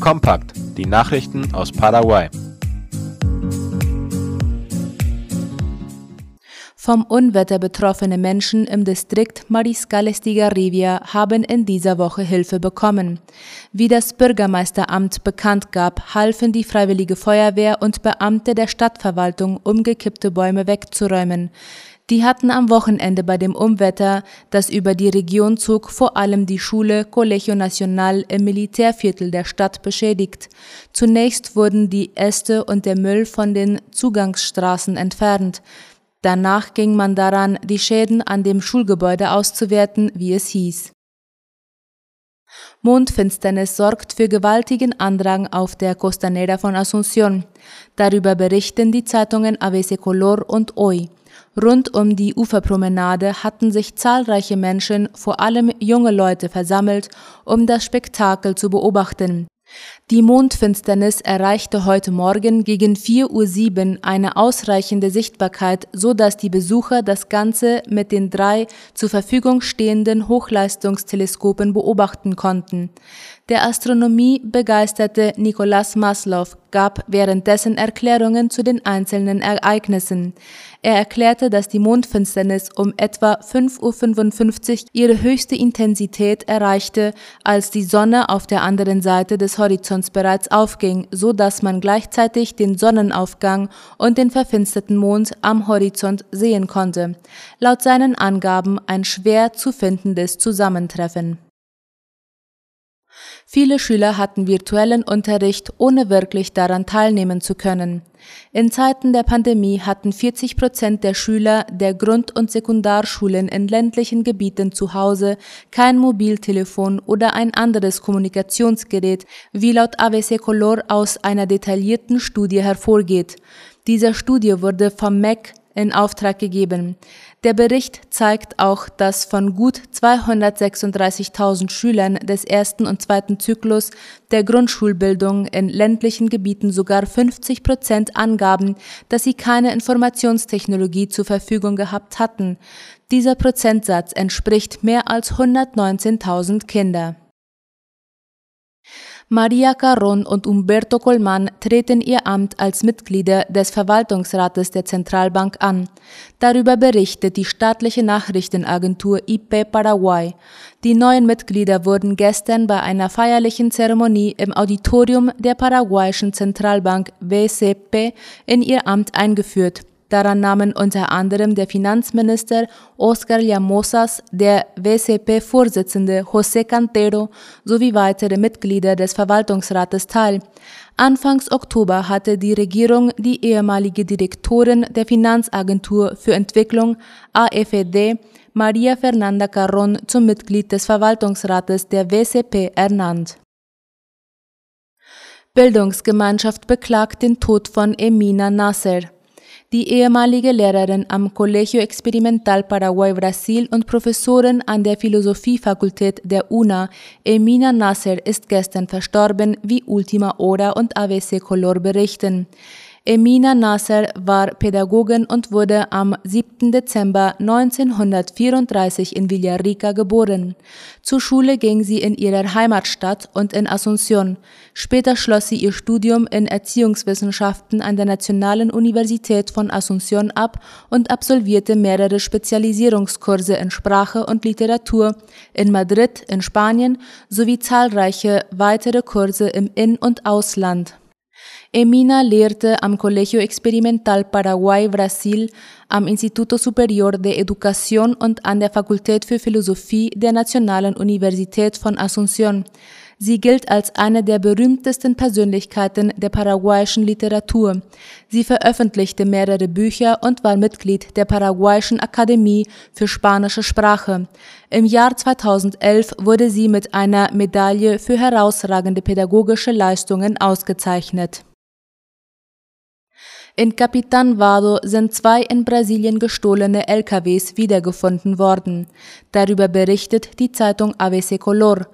Kompakt, die Nachrichten aus Paraguay. Vom Unwetter betroffene Menschen im Distrikt Mariscales de Garrivia haben in dieser Woche Hilfe bekommen. Wie das Bürgermeisteramt bekannt gab, halfen die Freiwillige Feuerwehr und Beamte der Stadtverwaltung, umgekippte Bäume wegzuräumen. Die hatten am Wochenende bei dem Umwetter, das über die Region zog, vor allem die Schule Colegio Nacional im Militärviertel der Stadt beschädigt. Zunächst wurden die Äste und der Müll von den Zugangsstraßen entfernt. Danach ging man daran, die Schäden an dem Schulgebäude auszuwerten, wie es hieß. Mondfinsternis sorgt für gewaltigen Andrang auf der Costanera von Asunción. Darüber berichten die Zeitungen ABC Color und Hoy. Rund um die Uferpromenade hatten sich zahlreiche Menschen, vor allem junge Leute, versammelt, um das Spektakel zu beobachten. Die Mondfinsternis erreichte heute Morgen gegen 4.07 Uhr eine ausreichende Sichtbarkeit, so dass die Besucher das Ganze mit den drei zur Verfügung stehenden Hochleistungsteleskopen beobachten konnten. Der Astronomie begeisterte Nikolaus Maslow gab währenddessen Erklärungen zu den einzelnen Ereignissen. Er erklärte, dass die Mondfinsternis um etwa 5.55 Uhr ihre höchste Intensität erreichte, als die Sonne auf der anderen Seite des Horizonts bereits aufging, so dass man gleichzeitig den Sonnenaufgang und den verfinsterten Mond am Horizont sehen konnte. Laut seinen Angaben ein schwer zu findendes Zusammentreffen. Viele Schüler hatten virtuellen Unterricht, ohne wirklich daran teilnehmen zu können. In Zeiten der Pandemie hatten 40 Prozent der Schüler der Grund- und Sekundarschulen in ländlichen Gebieten zu Hause kein Mobiltelefon oder ein anderes Kommunikationsgerät, wie laut ABC Color aus einer detaillierten Studie hervorgeht. Diese Studie wurde vom MEC in Auftrag gegeben. Der Bericht zeigt auch, dass von gut 236.000 Schülern des ersten und zweiten Zyklus der Grundschulbildung in ländlichen Gebieten sogar 50 Prozent angaben, dass sie keine Informationstechnologie zur Verfügung gehabt hatten. Dieser Prozentsatz entspricht mehr als 119.000 Kinder. Maria Carron und Umberto Colman treten ihr Amt als Mitglieder des Verwaltungsrates der Zentralbank an. Darüber berichtet die staatliche Nachrichtenagentur IP Paraguay. Die neuen Mitglieder wurden gestern bei einer feierlichen Zeremonie im Auditorium der paraguayischen Zentralbank WCP in ihr Amt eingeführt. Daran nahmen unter anderem der Finanzminister Oscar Llamosas, der WCP-Vorsitzende José Cantero sowie weitere Mitglieder des Verwaltungsrates teil. Anfangs Oktober hatte die Regierung die ehemalige Direktorin der Finanzagentur für Entwicklung AFD, Maria Fernanda Carron, zum Mitglied des Verwaltungsrates der WCP ernannt. Bildungsgemeinschaft beklagt den Tod von Emina Nasser. Die ehemalige Lehrerin am Colegio Experimental Paraguay Brasil und Professorin an der Philosophiefakultät der UNA, Emina Nasser, ist gestern verstorben, wie Ultima Hora und ABC Color berichten. Emina Nasser war Pädagogin und wurde am 7. Dezember 1934 in Villarrica geboren. Zur Schule ging sie in ihrer Heimatstadt und in Asunción. Später schloss sie ihr Studium in Erziehungswissenschaften an der Nationalen Universität von Asunción ab und absolvierte mehrere Spezialisierungskurse in Sprache und Literatur in Madrid in Spanien sowie zahlreiche weitere Kurse im In- und Ausland. Emina lehrte am Colegio Experimental Paraguay Brasil, am Instituto Superior de Educación und an der Fakultät für Philosophie der Nationalen Universität von Asunción. Sie gilt als eine der berühmtesten Persönlichkeiten der paraguayischen Literatur. Sie veröffentlichte mehrere Bücher und war Mitglied der Paraguayischen Akademie für spanische Sprache. Im Jahr 2011 wurde sie mit einer Medaille für herausragende pädagogische Leistungen ausgezeichnet. In Capitan Vado sind zwei in Brasilien gestohlene LKWs wiedergefunden worden. Darüber berichtet die Zeitung ABC Color.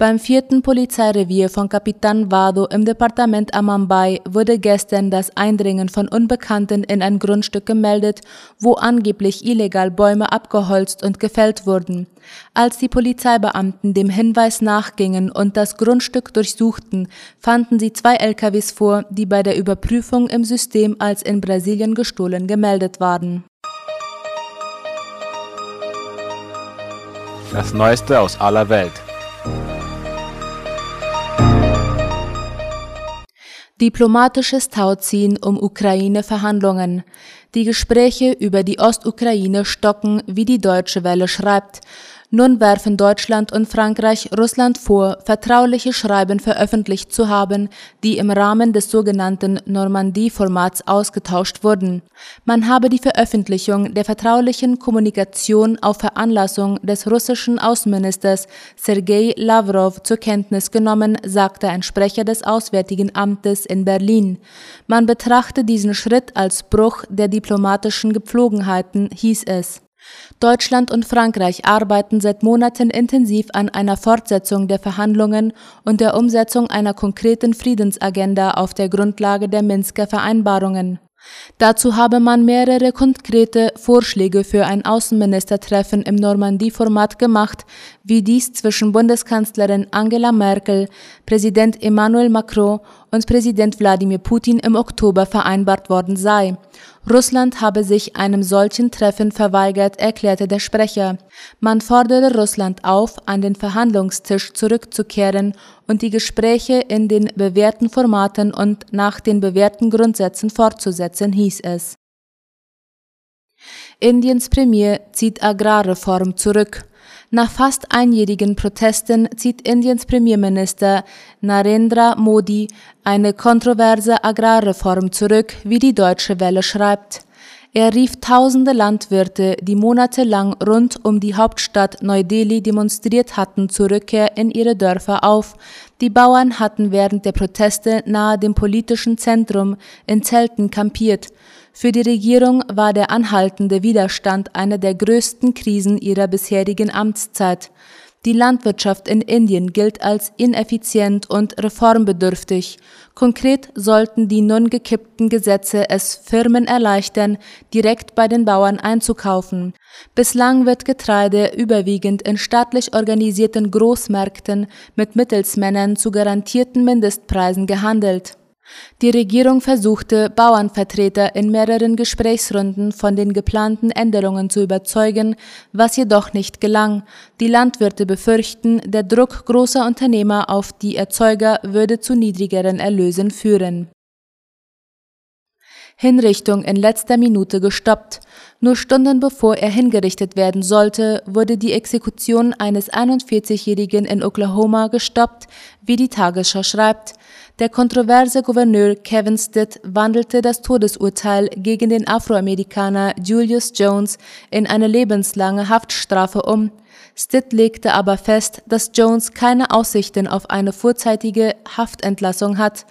Beim vierten Polizeirevier von Kapitan Vado im Departement Amambay wurde gestern das Eindringen von Unbekannten in ein Grundstück gemeldet, wo angeblich illegal Bäume abgeholzt und gefällt wurden. Als die Polizeibeamten dem Hinweis nachgingen und das Grundstück durchsuchten, fanden sie zwei LKWs vor, die bei der Überprüfung im System als in Brasilien gestohlen gemeldet waren. Das Neueste aus aller Welt. Diplomatisches Tauziehen um Ukraine-Verhandlungen. Die Gespräche über die Ostukraine stocken, wie die Deutsche Welle schreibt. Nun werfen Deutschland und Frankreich Russland vor, vertrauliche Schreiben veröffentlicht zu haben, die im Rahmen des sogenannten Normandie-Formats ausgetauscht wurden. Man habe die Veröffentlichung der vertraulichen Kommunikation auf Veranlassung des russischen Außenministers Sergei Lavrov zur Kenntnis genommen, sagte ein Sprecher des Auswärtigen Amtes in Berlin. Man betrachte diesen Schritt als Bruch der diplomatischen Gepflogenheiten, hieß es. Deutschland und Frankreich arbeiten seit Monaten intensiv an einer Fortsetzung der Verhandlungen und der Umsetzung einer konkreten Friedensagenda auf der Grundlage der Minsker Vereinbarungen. Dazu habe man mehrere konkrete Vorschläge für ein Außenministertreffen im Normandie-Format gemacht, wie dies zwischen Bundeskanzlerin Angela Merkel, Präsident Emmanuel Macron und Präsident Wladimir Putin im Oktober vereinbart worden sei. Russland habe sich einem solchen Treffen verweigert, erklärte der Sprecher. Man fordere Russland auf, an den Verhandlungstisch zurückzukehren und die Gespräche in den bewährten Formaten und nach den bewährten Grundsätzen fortzusetzen, hieß es. Indiens Premier zieht Agrarreform zurück. Nach fast einjährigen Protesten zieht Indiens Premierminister Narendra Modi eine kontroverse Agrarreform zurück, wie die Deutsche Welle schreibt. Er rief tausende Landwirte, die monatelang rund um die Hauptstadt Neu-Delhi demonstriert hatten, zur Rückkehr in ihre Dörfer auf. Die Bauern hatten während der Proteste nahe dem politischen Zentrum in Zelten kampiert. Für die Regierung war der anhaltende Widerstand eine der größten Krisen ihrer bisherigen Amtszeit. Die Landwirtschaft in Indien gilt als ineffizient und reformbedürftig. Konkret sollten die nun gekippten Gesetze es Firmen erleichtern, direkt bei den Bauern einzukaufen. Bislang wird Getreide überwiegend in staatlich organisierten Großmärkten mit Mittelsmännern zu garantierten Mindestpreisen gehandelt. Die Regierung versuchte, Bauernvertreter in mehreren Gesprächsrunden von den geplanten Änderungen zu überzeugen, was jedoch nicht gelang. Die Landwirte befürchten, der Druck großer Unternehmer auf die Erzeuger würde zu niedrigeren Erlösen führen. Hinrichtung in letzter Minute gestoppt. Nur Stunden bevor er hingerichtet werden sollte, wurde die Exekution eines 41-Jährigen in Oklahoma gestoppt, wie die Tagesschau schreibt. Der kontroverse Gouverneur Kevin Stitt wandelte das Todesurteil gegen den Afroamerikaner Julius Jones in eine lebenslange Haftstrafe um. Stitt legte aber fest, dass Jones keine Aussichten auf eine vorzeitige Haftentlassung hat.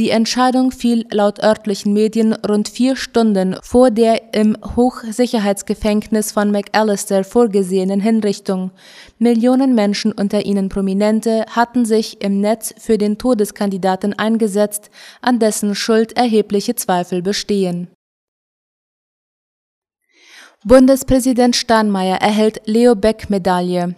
Die Entscheidung fiel laut örtlichen Medien rund vier Stunden vor der im Hochsicherheitsgefängnis von McAllister vorgesehenen Hinrichtung. Millionen Menschen, unter ihnen Prominente, hatten sich im Netz für den Todeskandidaten eingesetzt, an dessen Schuld erhebliche Zweifel bestehen. Bundespräsident Steinmeier erhält Leo Beck Medaille.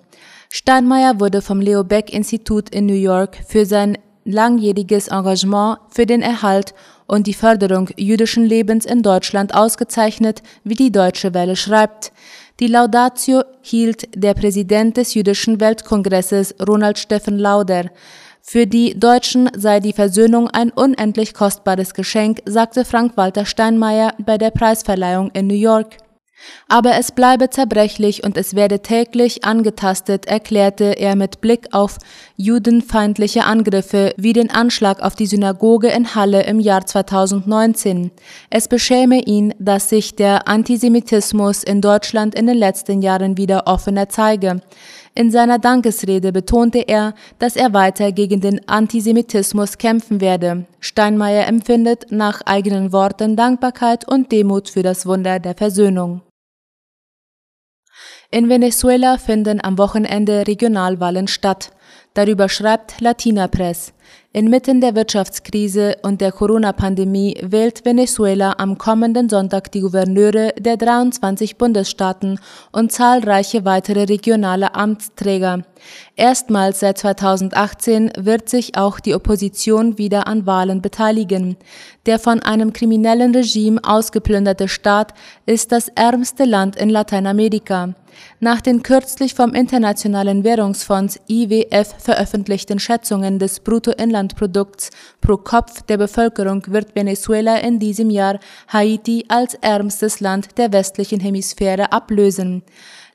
Steinmeier wurde vom Leo Beck Institut in New York für sein langjähriges Engagement für den Erhalt und die Förderung jüdischen Lebens in Deutschland ausgezeichnet, wie die Deutsche Welle schreibt. Die Laudatio hielt der Präsident des Jüdischen Weltkongresses Ronald Steffen Lauder. Für die Deutschen sei die Versöhnung ein unendlich kostbares Geschenk, sagte Frank-Walter Steinmeier bei der Preisverleihung in New York. Aber es bleibe zerbrechlich und es werde täglich angetastet, erklärte er mit Blick auf judenfeindliche Angriffe wie den Anschlag auf die Synagoge in Halle im Jahr 2019. Es beschäme ihn, dass sich der Antisemitismus in Deutschland in den letzten Jahren wieder offener zeige. In seiner Dankesrede betonte er, dass er weiter gegen den Antisemitismus kämpfen werde. Steinmeier empfindet nach eigenen Worten Dankbarkeit und Demut für das Wunder der Versöhnung. In Venezuela finden am Wochenende Regionalwahlen statt. Darüber schreibt Latina Press. Inmitten der Wirtschaftskrise und der Corona-Pandemie wählt Venezuela am kommenden Sonntag die Gouverneure der 23 Bundesstaaten und zahlreiche weitere regionale Amtsträger. Erstmals seit 2018 wird sich auch die Opposition wieder an Wahlen beteiligen. Der von einem kriminellen Regime ausgeplünderte Staat ist das ärmste Land in Lateinamerika. Nach den kürzlich vom Internationalen Währungsfonds IWF veröffentlichten Schätzungen des Bruttoinlandprodukts pro Kopf der Bevölkerung wird Venezuela in diesem Jahr Haiti als ärmstes Land der westlichen Hemisphäre ablösen.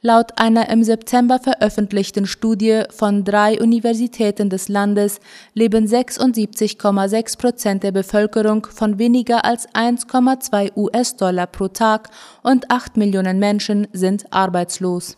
Laut einer im September veröffentlichten Studie von drei Universitäten des Landes leben 76,6 Prozent der Bevölkerung von weniger als 1,2 US-Dollar pro Tag und 8 Millionen Menschen sind arbeitslos